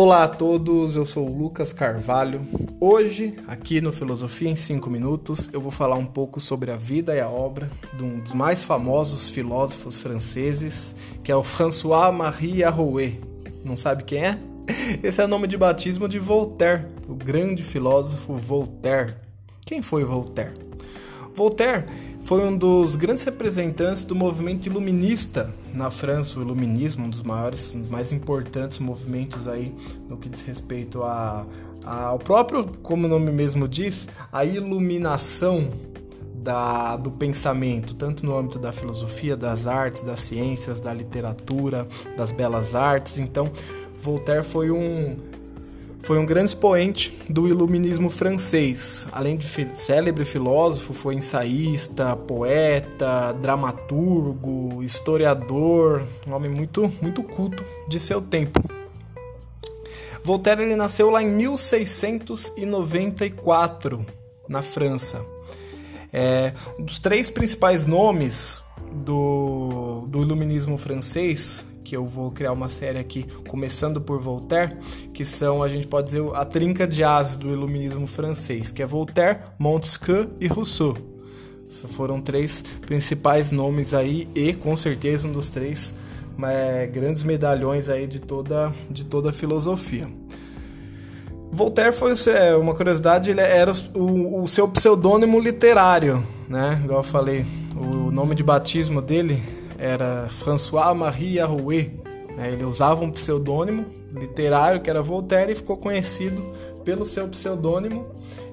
Olá a todos, eu sou o Lucas Carvalho. Hoje, aqui no Filosofia em 5 Minutos, eu vou falar um pouco sobre a vida e a obra de um dos mais famosos filósofos franceses, que é o François-Marie Arouet. Não sabe quem é? Esse é o nome de batismo de Voltaire, o grande filósofo Voltaire. Quem foi Voltaire? Voltaire foi um dos grandes representantes do movimento iluminista na França, o iluminismo, um dos maiores, um dos mais importantes movimentos aí no que diz respeito a, a, ao próprio, como o nome mesmo diz, a iluminação da, do pensamento, tanto no âmbito da filosofia, das artes, das ciências, da literatura, das belas artes. Então, Voltaire foi um foi um grande expoente do iluminismo francês. Além de célebre filósofo, foi ensaísta, poeta, dramaturgo, historiador, um homem muito, muito culto de seu tempo. Voltaire ele nasceu lá em 1694, na França. É, um dos três principais nomes do, do iluminismo francês que eu vou criar uma série aqui, começando por Voltaire, que são, a gente pode dizer, a trinca de ases do iluminismo francês, que é Voltaire, Montesquieu e Rousseau. Esses foram três principais nomes aí e, com certeza, um dos três é, grandes medalhões aí de toda, de toda a filosofia. Voltaire foi é, uma curiosidade, ele era o, o seu pseudônimo literário, né? Igual eu falei, o nome de batismo dele era François-Marie Arouet. Né? Ele usava um pseudônimo literário que era Voltaire e ficou conhecido pelo seu pseudônimo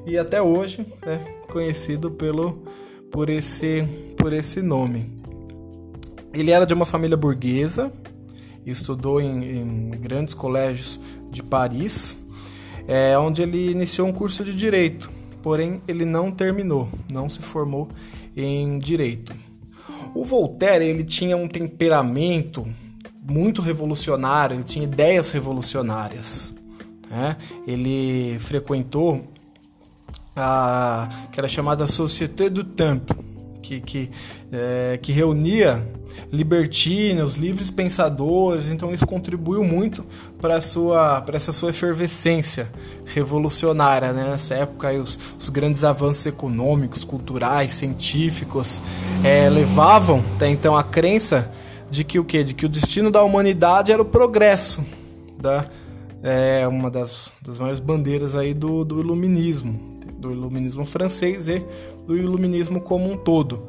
e até hoje é conhecido pelo, por, esse, por esse nome. Ele era de uma família burguesa, estudou em, em grandes colégios de Paris, é, onde ele iniciou um curso de direito, porém ele não terminou, não se formou em direito. O Voltaire ele tinha um temperamento muito revolucionário, ele tinha ideias revolucionárias. Né? Ele frequentou a que era chamada Société du Temple, que, que, é, que reunia libertinos, livres pensadores, então isso contribuiu muito para sua para essa sua efervescência revolucionária, né? Nessa época aí, os, os grandes avanços econômicos, culturais, científicos é, levavam até então a crença de que o que, de que o destino da humanidade era o progresso, da é uma das, das maiores bandeiras aí do, do iluminismo, do iluminismo francês e do iluminismo como um todo.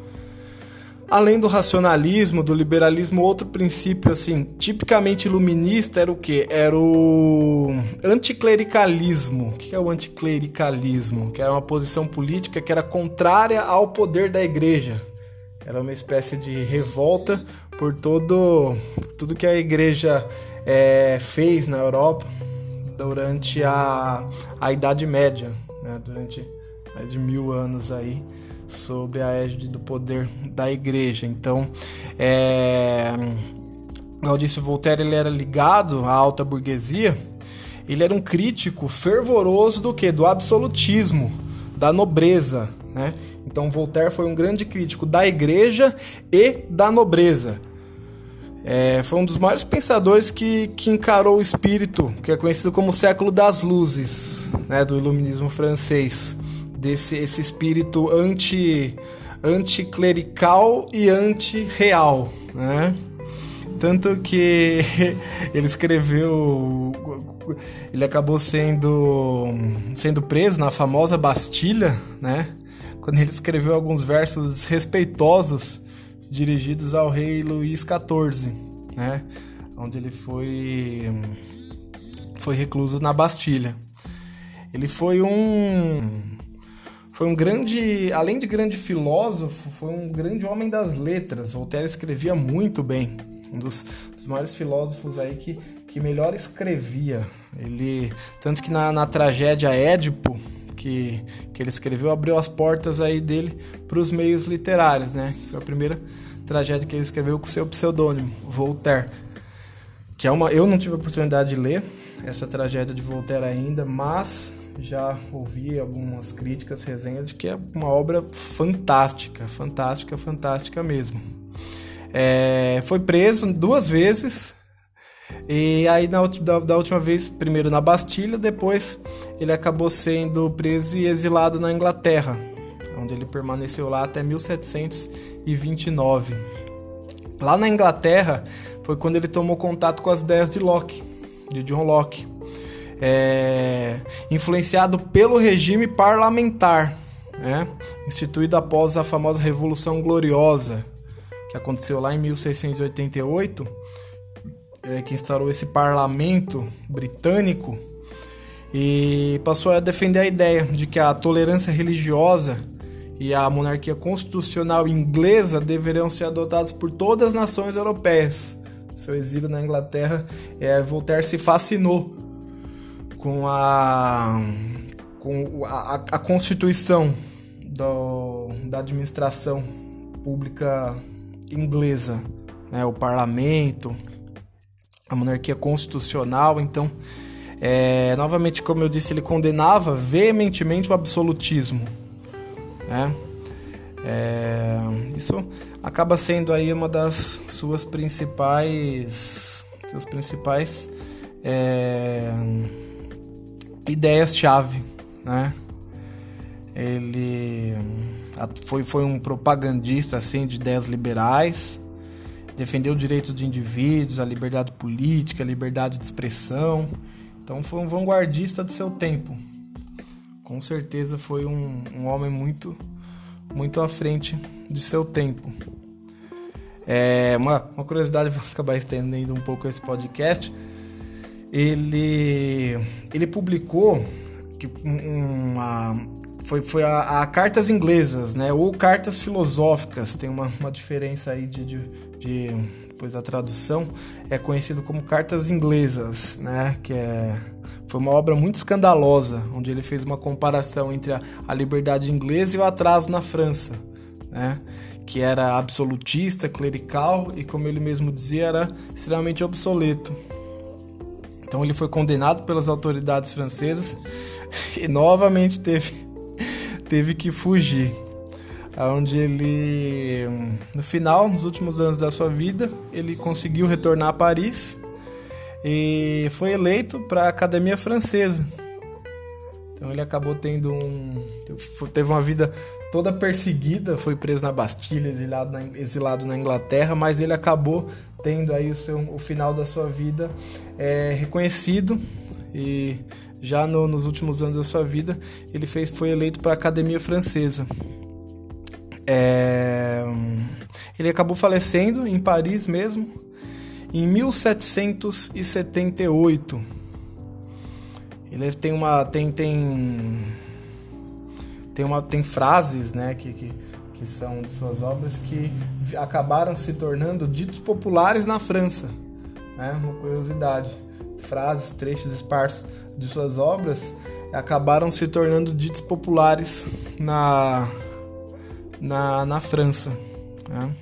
Além do racionalismo, do liberalismo, outro princípio assim, tipicamente iluminista era o que? Era o anticlericalismo. O que é o anticlericalismo? Que era uma posição política que era contrária ao poder da igreja. Era uma espécie de revolta por todo tudo que a igreja é, fez na Europa durante a, a Idade Média, né? durante mais de mil anos aí sob a égide do poder da igreja. Então, é, disse, Voltaire ele era ligado à alta burguesia. Ele era um crítico fervoroso do que? Do absolutismo, da nobreza, né? Então Voltaire foi um grande crítico da igreja e da nobreza. É, foi um dos maiores pensadores que, que encarou o espírito, que é conhecido como século das luzes, né, do iluminismo francês desse esse espírito anti anticlerical e anti-real, né? Tanto que ele escreveu ele acabou sendo sendo preso na famosa Bastilha, né? Quando ele escreveu alguns versos respeitosos dirigidos ao rei Luís XIV, né? Onde ele foi foi recluso na Bastilha. Ele foi um foi um grande, além de grande filósofo, foi um grande homem das letras. Voltaire escrevia muito bem, um dos, dos maiores filósofos aí que, que melhor escrevia. Ele tanto que na, na tragédia Édipo que, que ele escreveu abriu as portas aí dele para os meios literários, né? Foi a primeira tragédia que ele escreveu com seu pseudônimo, Voltaire. Que é uma, eu não tive a oportunidade de ler essa tragédia de Voltaire ainda, mas já ouvi algumas críticas, resenhas de que é uma obra fantástica, fantástica, fantástica mesmo. É, foi preso duas vezes E aí, na, da, da, última vez, primeiro na Bastilha, depois ele acabou sendo preso e exilado na Inglaterra, onde ele permaneceu lá até 1729. Lá na Inglaterra foi quando ele tomou contato com as ideias de Locke, de John Locke, é, influenciado pelo regime parlamentar, né, instituído após a famosa Revolução Gloriosa, que aconteceu lá em 1688 é, que instaurou esse parlamento britânico e passou a defender a ideia de que a tolerância religiosa e a monarquia constitucional inglesa deveriam ser adotadas por todas as nações europeias. Seu exílio na Inglaterra, é, Voltaire se fascinou com a, com a, a constituição do, da administração pública inglesa, né, o parlamento, a monarquia constitucional. Então, é, novamente, como eu disse, ele condenava veementemente o absolutismo. Né? É, isso acaba sendo aí uma das suas principais, seus principais é, ideias-chave, né? Ele foi, foi um propagandista assim de ideias liberais, defendeu o direito de indivíduos, a liberdade política, a liberdade de expressão. Então foi um vanguardista do seu tempo. Com certeza foi um, um homem muito, muito à frente de seu tempo. É, uma, uma curiosidade, vou acabar estendendo um pouco esse podcast. Ele, ele publicou que uma, foi, foi a, a, cartas inglesas, né? Ou cartas filosóficas. Tem uma, uma diferença aí de, de, de, depois da tradução. É conhecido como cartas inglesas, né? Que é foi uma obra muito escandalosa, onde ele fez uma comparação entre a, a liberdade inglesa e o atraso na França, né? Que era absolutista, clerical e, como ele mesmo dizia, era extremamente obsoleto. Então ele foi condenado pelas autoridades francesas e novamente teve teve que fugir. Onde ele, no final, nos últimos anos da sua vida, ele conseguiu retornar a Paris e foi eleito para a Academia Francesa. Então ele acabou tendo um. teve uma vida toda perseguida, foi preso na Bastilha, exilado na, exilado na Inglaterra, mas ele acabou tendo aí o, seu, o final da sua vida é, reconhecido e já no, nos últimos anos da sua vida, ele fez, foi eleito para a Academia Francesa. É, ele acabou falecendo em Paris mesmo, em 1778. Ele tem uma tem tem tem uma tem frases, né, que, que, que são de suas obras que acabaram se tornando ditos populares na França, né? Uma curiosidade. Frases, trechos esparsos de suas obras acabaram se tornando ditos populares na, na, na França. Né?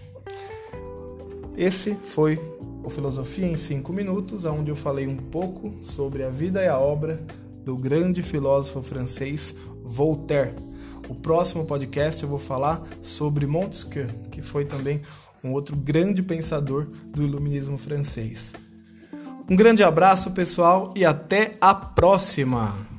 Esse foi o Filosofia em 5 Minutos, onde eu falei um pouco sobre a vida e a obra do grande filósofo francês Voltaire. O próximo podcast eu vou falar sobre Montesquieu, que foi também um outro grande pensador do iluminismo francês. Um grande abraço, pessoal, e até a próxima!